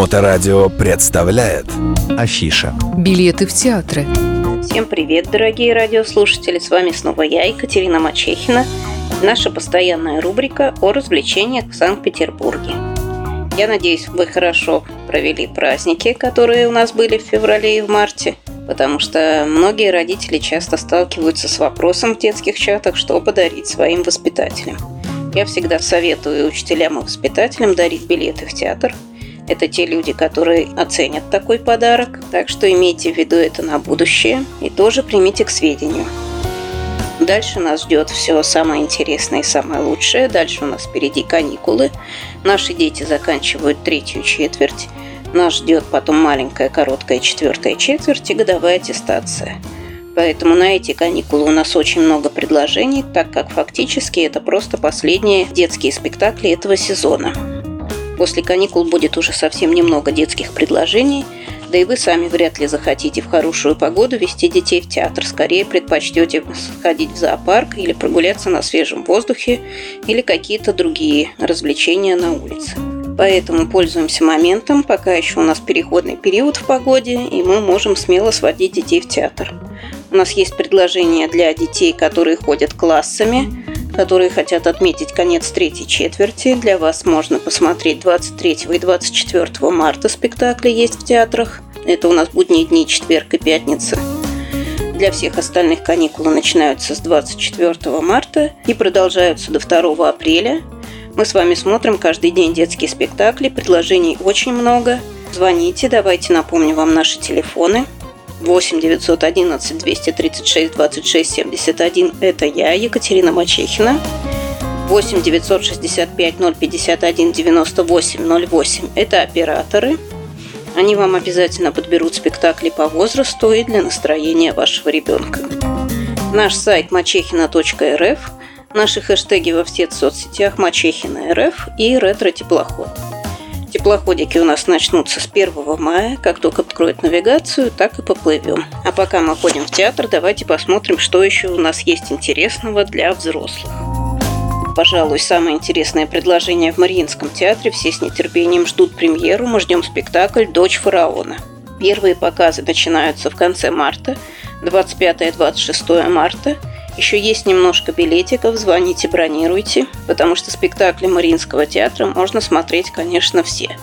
Моторадио представляет Афиша Билеты в театры Всем привет, дорогие радиослушатели! С вами снова я, Екатерина Мачехина. Наша постоянная рубрика о развлечениях в Санкт-Петербурге. Я надеюсь, вы хорошо провели праздники, которые у нас были в феврале и в марте, потому что многие родители часто сталкиваются с вопросом в детских чатах, что подарить своим воспитателям. Я всегда советую учителям и воспитателям дарить билеты в театр. Это те люди, которые оценят такой подарок, так что имейте в виду это на будущее и тоже примите к сведению. Дальше нас ждет все самое интересное и самое лучшее. Дальше у нас впереди каникулы. Наши дети заканчивают третью четверть. Нас ждет потом маленькая, короткая четвертая четверть и годовая аттестация. Поэтому на эти каникулы у нас очень много предложений, так как фактически это просто последние детские спектакли этого сезона. После каникул будет уже совсем немного детских предложений, да и вы сами вряд ли захотите в хорошую погоду вести детей в театр. Скорее предпочтете сходить в зоопарк или прогуляться на свежем воздухе или какие-то другие развлечения на улице. Поэтому пользуемся моментом, пока еще у нас переходный период в погоде, и мы можем смело сводить детей в театр. У нас есть предложения для детей, которые ходят классами, которые хотят отметить конец третьей четверти. Для вас можно посмотреть 23 и 24 марта спектакли есть в театрах. Это у нас будние дни, четверг и пятница. Для всех остальных каникулы начинаются с 24 марта и продолжаются до 2 апреля. Мы с вами смотрим каждый день детские спектакли, предложений очень много. Звоните, давайте напомню вам наши телефоны – 8 911 236 26 71 – это я, Екатерина Мачехина. 8 965 051 98 08 – это операторы. Они вам обязательно подберут спектакли по возрасту и для настроения вашего ребенка. Наш сайт мачехина.рф, наши хэштеги во всех соцсетях Мачехина РФ и Ретро Теплоход. Теплоходики у нас начнутся с 1 мая. Как только откроют навигацию, так и поплывем. А пока мы ходим в театр, давайте посмотрим, что еще у нас есть интересного для взрослых. Пожалуй, самое интересное предложение в Мариинском театре. Все с нетерпением ждут премьеру. Мы ждем спектакль «Дочь фараона». Первые показы начинаются в конце марта, 25-26 марта – еще есть немножко билетиков, звоните, бронируйте, потому что спектакли Мариинского театра можно смотреть, конечно, все.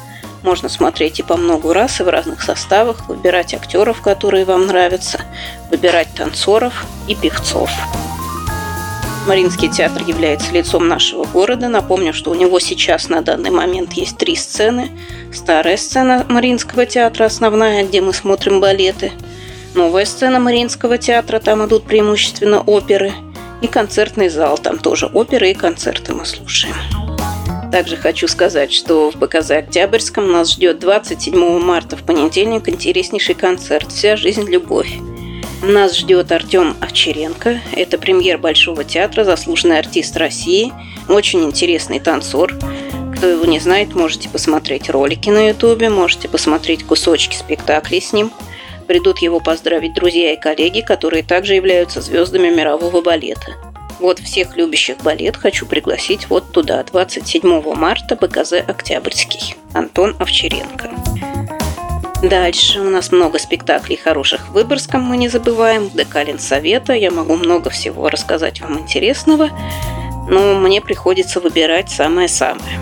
Можно смотреть и по много раз, и в разных составах, выбирать актеров, которые вам нравятся, выбирать танцоров и певцов. Мариинский театр является лицом нашего города. Напомню, что у него сейчас на данный момент есть три сцены. Старая сцена Мариинского театра, основная, где мы смотрим балеты – Новая сцена Мариинского театра, там идут преимущественно оперы. И концертный зал, там тоже оперы и концерты мы слушаем. Также хочу сказать, что в БКЗ Октябрьском нас ждет 27 марта в понедельник интереснейший концерт «Вся жизнь – любовь». Нас ждет Артем Овчаренко. Это премьер Большого театра, заслуженный артист России, очень интересный танцор. Кто его не знает, можете посмотреть ролики на ютубе, можете посмотреть кусочки спектаклей с ним – Придут его поздравить друзья и коллеги, которые также являются звездами мирового балета. Вот всех любящих балет хочу пригласить вот туда, 27 марта, БКЗ «Октябрьский». Антон Овчаренко. Дальше у нас много спектаклей хороших в Выборгском, мы не забываем. ДК Совета я могу много всего рассказать вам интересного, но мне приходится выбирать самое-самое.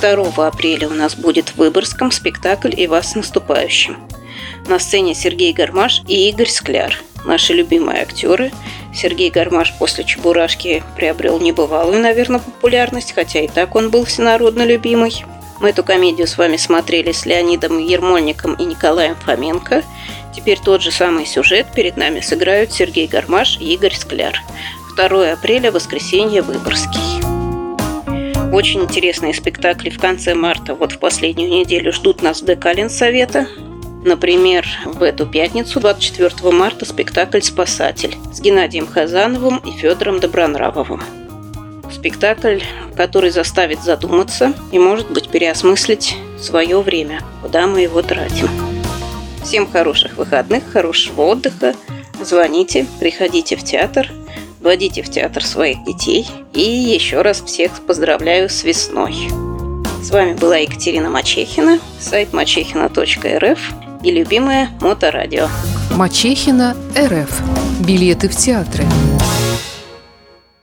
2 апреля у нас будет в Выборгском спектакль «И вас с наступающим». На сцене Сергей Гармаш и Игорь Скляр. Наши любимые актеры. Сергей Гармаш после «Чебурашки» приобрел небывалую, наверное, популярность, хотя и так он был всенародно любимый. Мы эту комедию с вами смотрели с Леонидом Ермольником и Николаем Фоменко. Теперь тот же самый сюжет перед нами сыграют Сергей Гармаш и Игорь Скляр. 2 апреля, воскресенье, Выборгский. Очень интересные спектакли в конце марта, вот в последнюю неделю ждут нас в ДК Ленсовета. Например, в эту пятницу, 24 марта, спектакль «Спасатель» с Геннадием Хазановым и Федором Добронравовым. Спектакль, который заставит задуматься и, может быть, переосмыслить свое время, куда мы его тратим. Всем хороших выходных, хорошего отдыха. Звоните, приходите в театр, водите в театр своих детей. И еще раз всех поздравляю с весной. С вами была Екатерина Мачехина, сайт мачехина.рф и любимое Моторадио. Мачехина РФ. Билеты в театры.